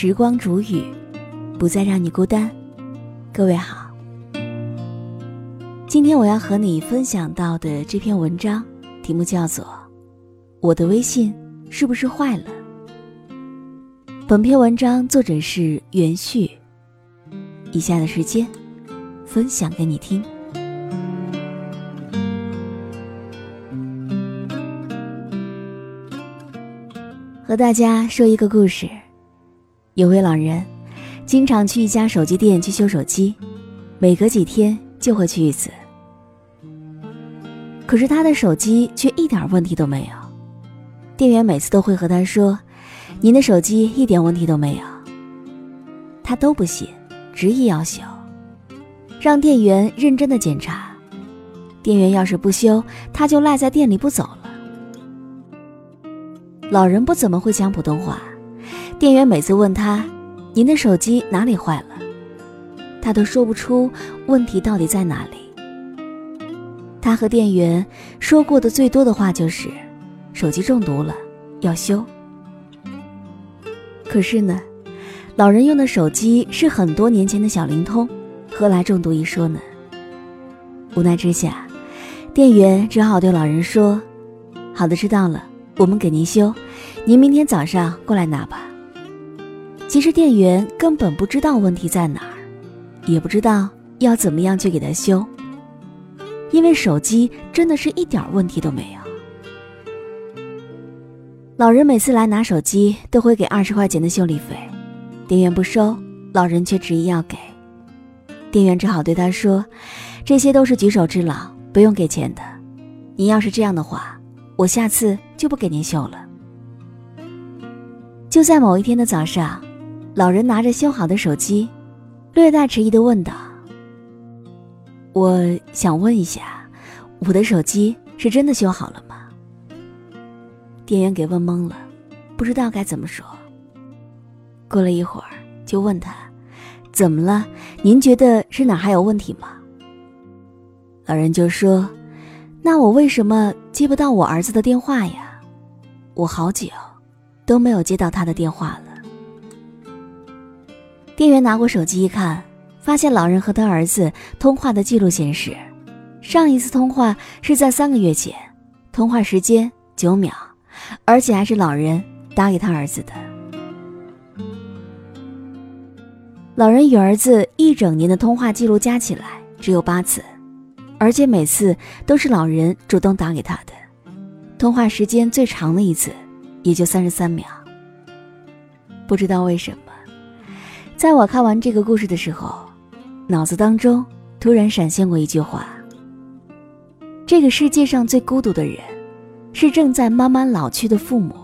时光煮雨，不再让你孤单。各位好，今天我要和你分享到的这篇文章题目叫做《我的微信是不是坏了》。本篇文章作者是袁旭。以下的时间，分享给你听。和大家说一个故事：有位老人，经常去一家手机店去修手机，每隔几天就会去一次。可是他的手机却一点问题都没有，店员每次都会和他说：“您的手机一点问题都没有。”他都不信，执意要修，让店员认真的检查。店员要是不修，他就赖在店里不走了。老人不怎么会讲普通话，店员每次问他：“您的手机哪里坏了？”他都说不出问题到底在哪里。他和店员说过的最多的话就是：“手机中毒了，要修。”可是呢，老人用的手机是很多年前的小灵通，何来中毒一说呢？无奈之下，店员只好对老人说：“好的，知道了。”我们给您修，您明天早上过来拿吧。其实店员根本不知道问题在哪儿，也不知道要怎么样去给他修，因为手机真的是一点问题都没有。老人每次来拿手机都会给二十块钱的修理费，店员不收，老人却执意要给，店员只好对他说：“这些都是举手之劳，不用给钱的。您要是这样的话。”我下次就不给您修了。就在某一天的早上，老人拿着修好的手机，略带迟疑的问道：“我想问一下，我的手机是真的修好了吗？”店员给问懵了，不知道该怎么说。过了一会儿，就问他：“怎么了？您觉得是哪还有问题吗？”老人就说。那我为什么接不到我儿子的电话呀？我好久都没有接到他的电话了。店员拿过手机一看，发现老人和他儿子通话的记录显示，上一次通话是在三个月前，通话时间九秒，而且还是老人打给他儿子的。老人与儿子一整年的通话记录加起来只有八次。而且每次都是老人主动打给他的，通话时间最长的一次也就三十三秒。不知道为什么，在我看完这个故事的时候，脑子当中突然闪现过一句话：这个世界上最孤独的人，是正在慢慢老去的父母。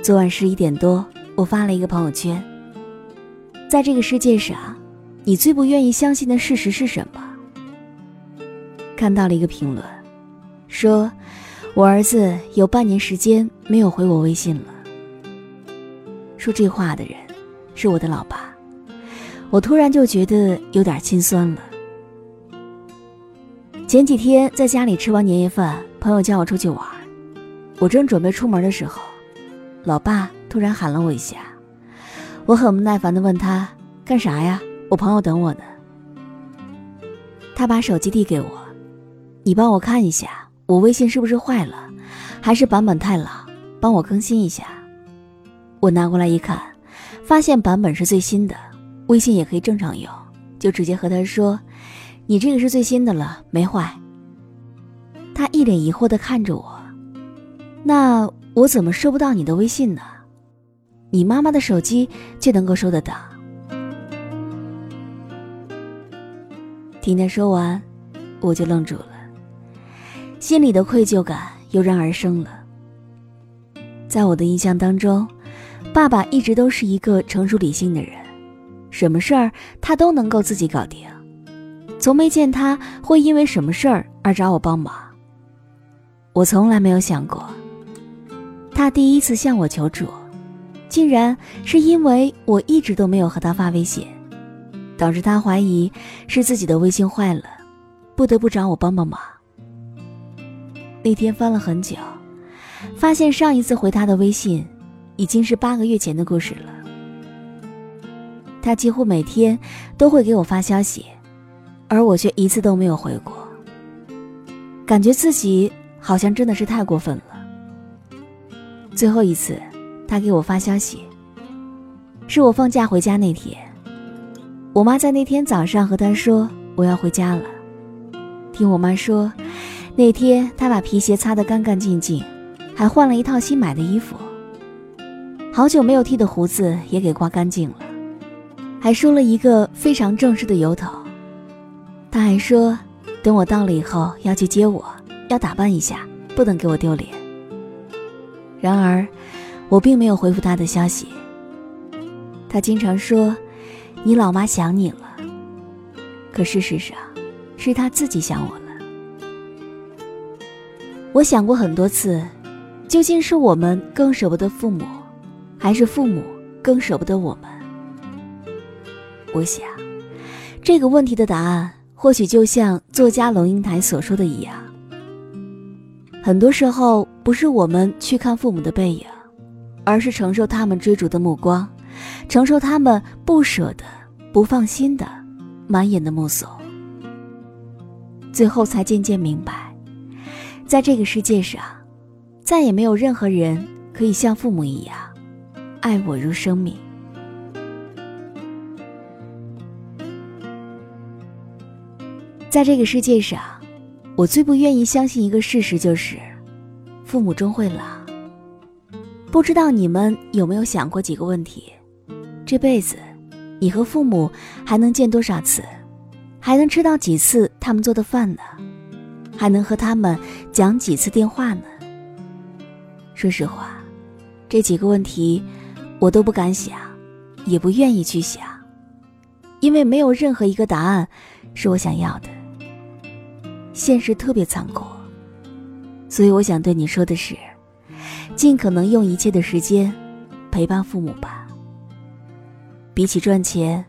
昨晚十一点多，我发了一个朋友圈：在这个世界上，你最不愿意相信的事实是什么？看到了一个评论，说：“我儿子有半年时间没有回我微信了。”说这话的人是我的老爸，我突然就觉得有点心酸了。前几天在家里吃完年夜饭，朋友叫我出去玩，我正准备出门的时候，老爸突然喊了我一下，我很不耐烦地问他干啥呀？我朋友等我呢。他把手机递给我。你帮我看一下，我微信是不是坏了，还是版本太老？帮我更新一下。我拿过来一看，发现版本是最新的，微信也可以正常用，就直接和他说：“你这个是最新的了，没坏。”他一脸疑惑地看着我：“那我怎么收不到你的微信呢？你妈妈的手机却能够收得到。”听他说完，我就愣住了。心里的愧疚感油然而生了。在我的印象当中，爸爸一直都是一个成熟理性的人，什么事儿他都能够自己搞定，从没见他会因为什么事儿而找我帮忙。我从来没有想过，他第一次向我求助，竟然是因为我一直都没有和他发微信，导致他怀疑是自己的微信坏了，不得不找我帮帮忙。那天翻了很久，发现上一次回他的微信，已经是八个月前的故事了。他几乎每天都会给我发消息，而我却一次都没有回过。感觉自己好像真的是太过分了。最后一次，他给我发消息，是我放假回家那天。我妈在那天早上和他说我要回家了。听我妈说，那天他把皮鞋擦得干干净净，还换了一套新买的衣服。好久没有剃的胡子也给刮干净了，还梳了一个非常正式的油头。他还说，等我到了以后要去接我，要打扮一下，不能给我丢脸。然而，我并没有回复他的消息。他经常说：“你老妈想你了。”可事实上，是他自己想我了。我想过很多次，究竟是我们更舍不得父母，还是父母更舍不得我们？我想，这个问题的答案或许就像作家龙应台所说的一样。很多时候，不是我们去看父母的背影，而是承受他们追逐的目光，承受他们不舍得、不放心的满眼的目送。最后才渐渐明白，在这个世界上，再也没有任何人可以像父母一样爱我如生命。在这个世界上。我最不愿意相信一个事实，就是父母终会老。不知道你们有没有想过几个问题：这辈子，你和父母还能见多少次？还能吃到几次他们做的饭呢？还能和他们讲几次电话呢？说实话，这几个问题我都不敢想，也不愿意去想，因为没有任何一个答案是我想要的。现实特别残酷，所以我想对你说的是，尽可能用一切的时间陪伴父母吧。比起赚钱，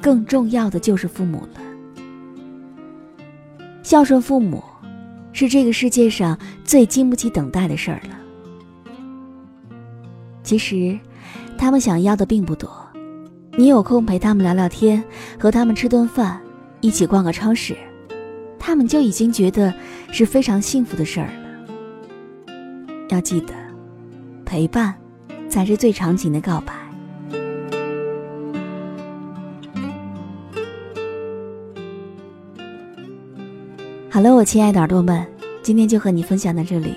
更重要的就是父母了。孝顺父母，是这个世界上最经不起等待的事儿了。其实，他们想要的并不多，你有空陪他们聊聊天，和他们吃顿饭，一起逛个超市。他们就已经觉得是非常幸福的事儿了。要记得，陪伴才是最长情的告白。好了，我亲爱的耳朵们，今天就和你分享到这里。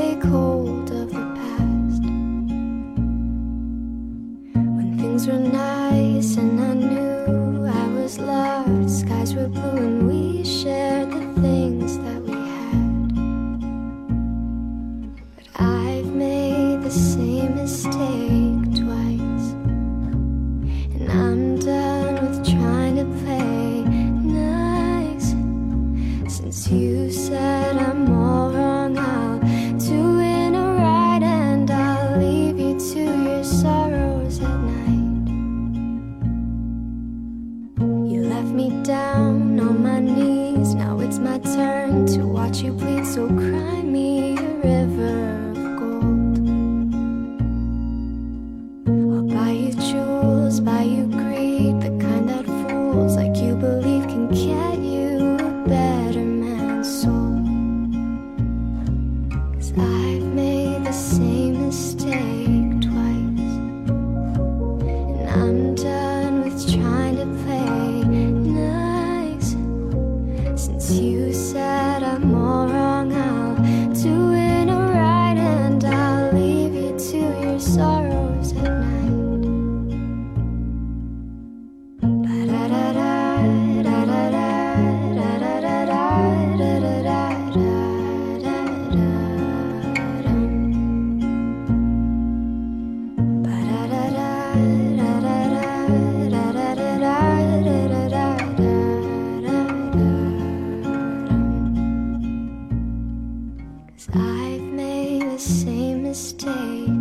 take hold of the past. When things were nice and I knew I was loved, skies were blue and we shared the things that we had. But I've made the same mistake twice, and I'm done. learn to watch you bleed, so cry me a river of gold. I'll buy you jewels, buy you greed, the kind that fools like you believe can get you a better man's soul. Cause I've made the same mistake twice, and I'm done. Same mistake